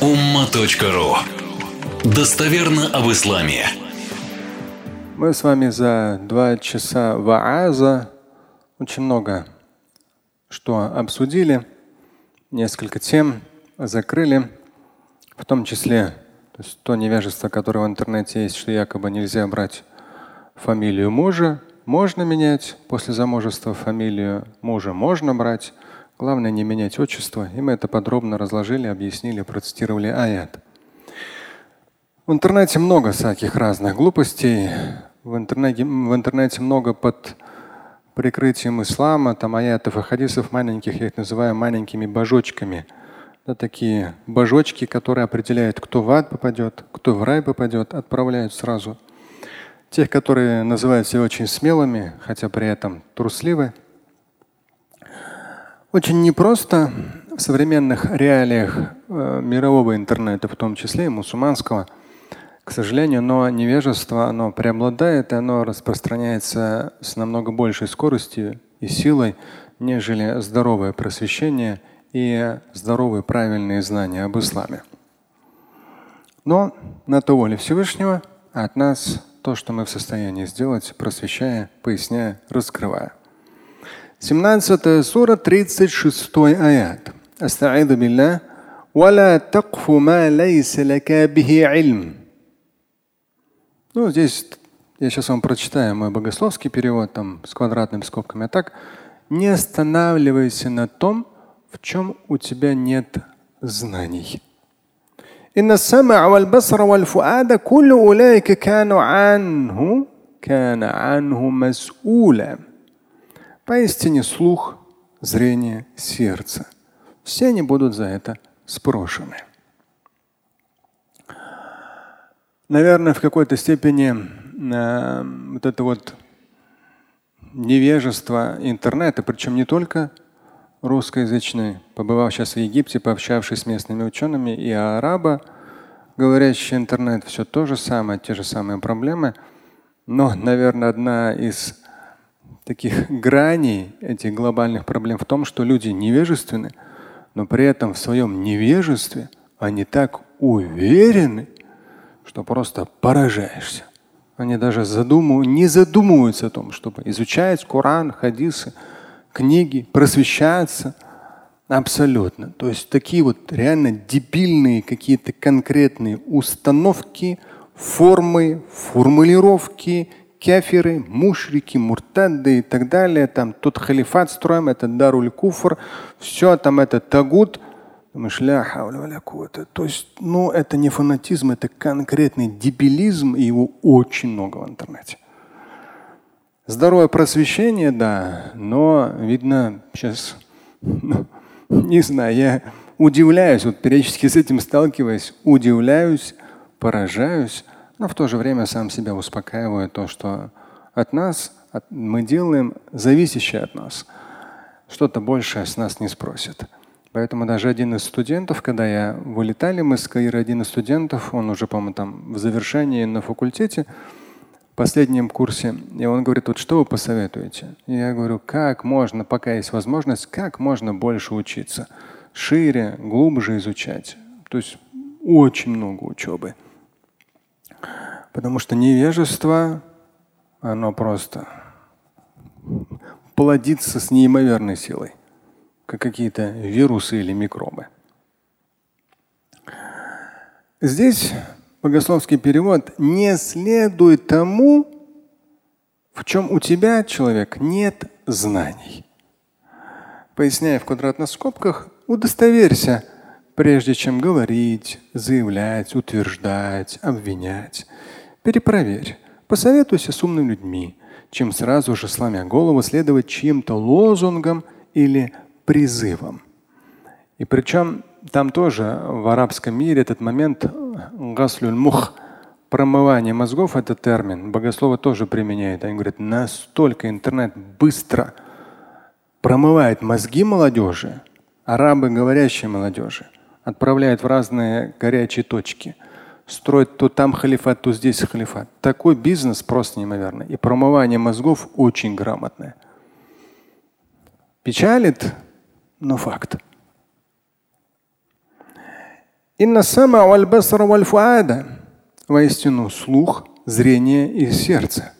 umma.ru Достоверно об исламе. Мы с вами за два часа вааза очень много что обсудили, несколько тем закрыли, в том числе то, есть то невежество, которое в интернете есть, что якобы нельзя брать фамилию мужа, можно менять после замужества фамилию мужа, можно брать. Главное не менять отчество. И мы это подробно разложили, объяснили, процитировали аят. В интернете много всяких разных глупостей. В интернете, в интернете много под прикрытием ислама, там аятов и хадисов маленьких, я их называю маленькими божочками. Да, такие божочки, которые определяют, кто в ад попадет, кто в рай попадет, отправляют сразу. Тех, которые называют себя очень смелыми, хотя при этом трусливы. Очень непросто в современных реалиях э, мирового интернета, в том числе и мусульманского, к сожалению, но невежество, оно преобладает, и оно распространяется с намного большей скоростью и силой, нежели здоровое просвещение и здоровые правильные знания об исламе. Но на то воля Всевышнего, а от нас то, что мы в состоянии сделать, просвещая, поясняя, раскрывая. 17 сура, 36 аят. Астаиду билля. ولا تقف ما ليس لك به علم ну, здесь я сейчас вам прочитаю мой богословский перевод там с квадратными скобками. А так, не останавливайся на том, в чем у тебя нет знаний. إن السمع والبصر والفؤاد كل أولئك كانوا عنه كان عنه مسؤولا. Поистине слух, зрение, сердце. Все они будут за это спрошены. наверное, в какой-то степени э, вот это вот невежество интернета, причем не только русскоязычный, побывав сейчас в Египте, пообщавшись с местными учеными, и араба, говорящий интернет, все то же самое, те же самые проблемы. Но, наверное, одна из таких граней этих глобальных проблем в том, что люди невежественны, но при этом в своем невежестве они так уверены, что просто поражаешься. Они даже задумывают, не задумываются о том, чтобы изучать Коран, хадисы, книги, просвещаться. Абсолютно. То есть такие вот реально дебильные какие-то конкретные установки, формы, формулировки, кефиры, мушрики, муртады и так далее. Там тут халифат строим, это даруль куфр, все там это тагут – То есть, ну, это не фанатизм, это конкретный дебилизм, и его очень много в интернете. Здоровое просвещение, да, но видно сейчас, не знаю, я удивляюсь, вот периодически с этим сталкиваюсь, удивляюсь, поражаюсь, но в то же время сам себя успокаиваю, то, что от нас от, мы делаем зависящее от нас. Что-то большее с нас не спросят. Поэтому даже один из студентов, когда я вылетали мы с Каира, один из студентов, он уже, по-моему, там в завершении на факультете, в последнем курсе, и он говорит, вот что вы посоветуете? И я говорю, как можно, пока есть возможность, как можно больше учиться, шире, глубже изучать. То есть очень много учебы. Потому что невежество, оно просто плодится с неимоверной силой как какие-то вирусы или микробы. Здесь богословский перевод не следует тому, в чем у тебя, человек, нет знаний. Поясняя в квадратных скобках, удостоверься, прежде чем говорить, заявлять, утверждать, обвинять. Перепроверь. Посоветуйся с умными людьми, чем сразу же, сломя голову, следовать чьим-то лозунгам или призывом. И причем там тоже в арабском мире этот момент гаслюль мух, промывание мозгов, это термин, богословы тоже применяют. Они говорят, настолько интернет быстро промывает мозги молодежи, арабы говорящей молодежи, отправляют в разные горячие точки, строят то там халифат, то здесь халифат. Такой бизнес просто неимоверный. И промывание мозгов очень грамотное. Печалит но факт. Инна сама валь басара валь фуада. Воистину слух, зрение и сердце.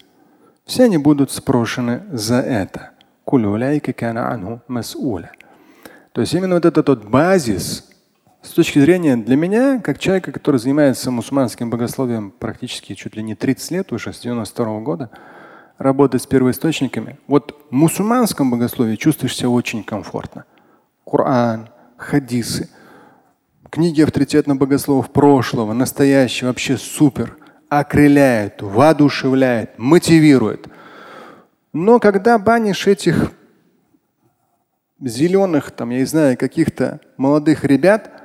Все они будут спрошены за это. То есть именно вот этот вот базис, с точки зрения для меня, как человека, который занимается мусульманским богословием практически чуть ли не 30 лет, уже с 92 года, работать с первоисточниками, вот в мусульманском богословии чувствуешь себя очень комфортно. Коран, хадисы, книги авторитетных богословов прошлого, настоящего, вообще супер, окрыляет, воодушевляет, мотивирует. Но когда банишь этих зеленых, там, я не знаю, каких-то молодых ребят,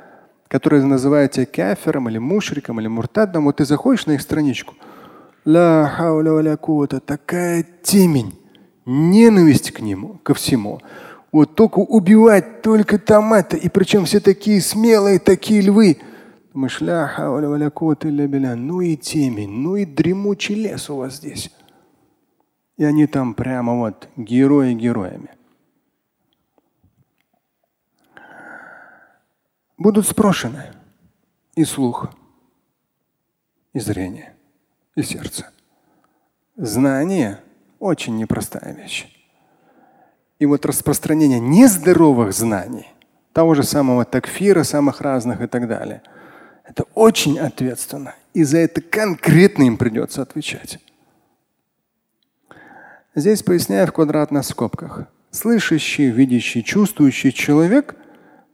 которые называют тебя кафером или мушриком или муртадом, вот ты заходишь на их страничку, ла хауля валя такая темень, ненависть к нему, ко всему. Вот только убивать, только там это. И причем все такие смелые, такие львы. Думаешь, ля хауля валя куата Ну и темень, ну и дремучий лес у вас здесь. И они там прямо вот герои героями. Будут спрошены и слух, и зрение, и сердце. Знание – очень непростая вещь. И вот распространение нездоровых знаний, того же самого такфира, самых разных и так далее, это очень ответственно. И за это конкретно им придется отвечать. Здесь поясняю в квадратных скобках. Слышащий, видящий, чувствующий человек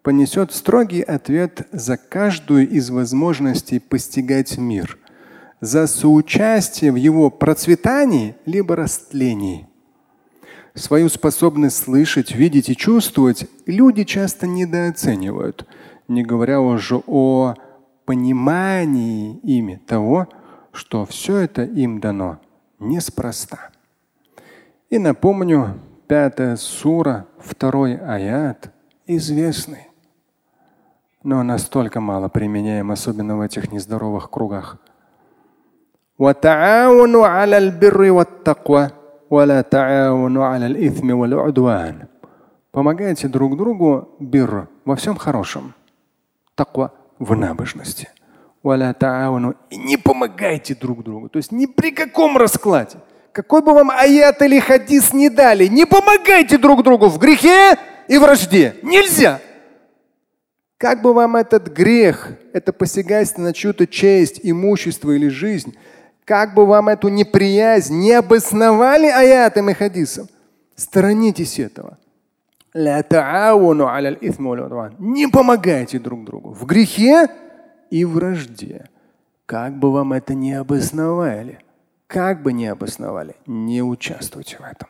понесет строгий ответ за каждую из возможностей постигать мир, за соучастие в его процветании либо растлении. Свою способность слышать, видеть и чувствовать люди часто недооценивают, не говоря уже о понимании ими того, что все это им дано неспроста. И напомню, пятая сура, второй аят, известный, но настолько мало применяем, особенно в этих нездоровых кругах. Помогайте друг другу бир во всем хорошем. Таква в набожности. И не помогайте друг другу. То есть ни при каком раскладе. Какой бы вам аят или хадис не дали, не помогайте друг другу в грехе и вражде. Нельзя. Как бы вам этот грех, это посягательство на чью-то честь, имущество или жизнь, как бы вам эту неприязнь не обосновали аятом и хадисом, сторонитесь этого. Не помогайте друг другу в грехе и вражде. Как бы вам это ни обосновали, как бы ни обосновали, не участвуйте в этом.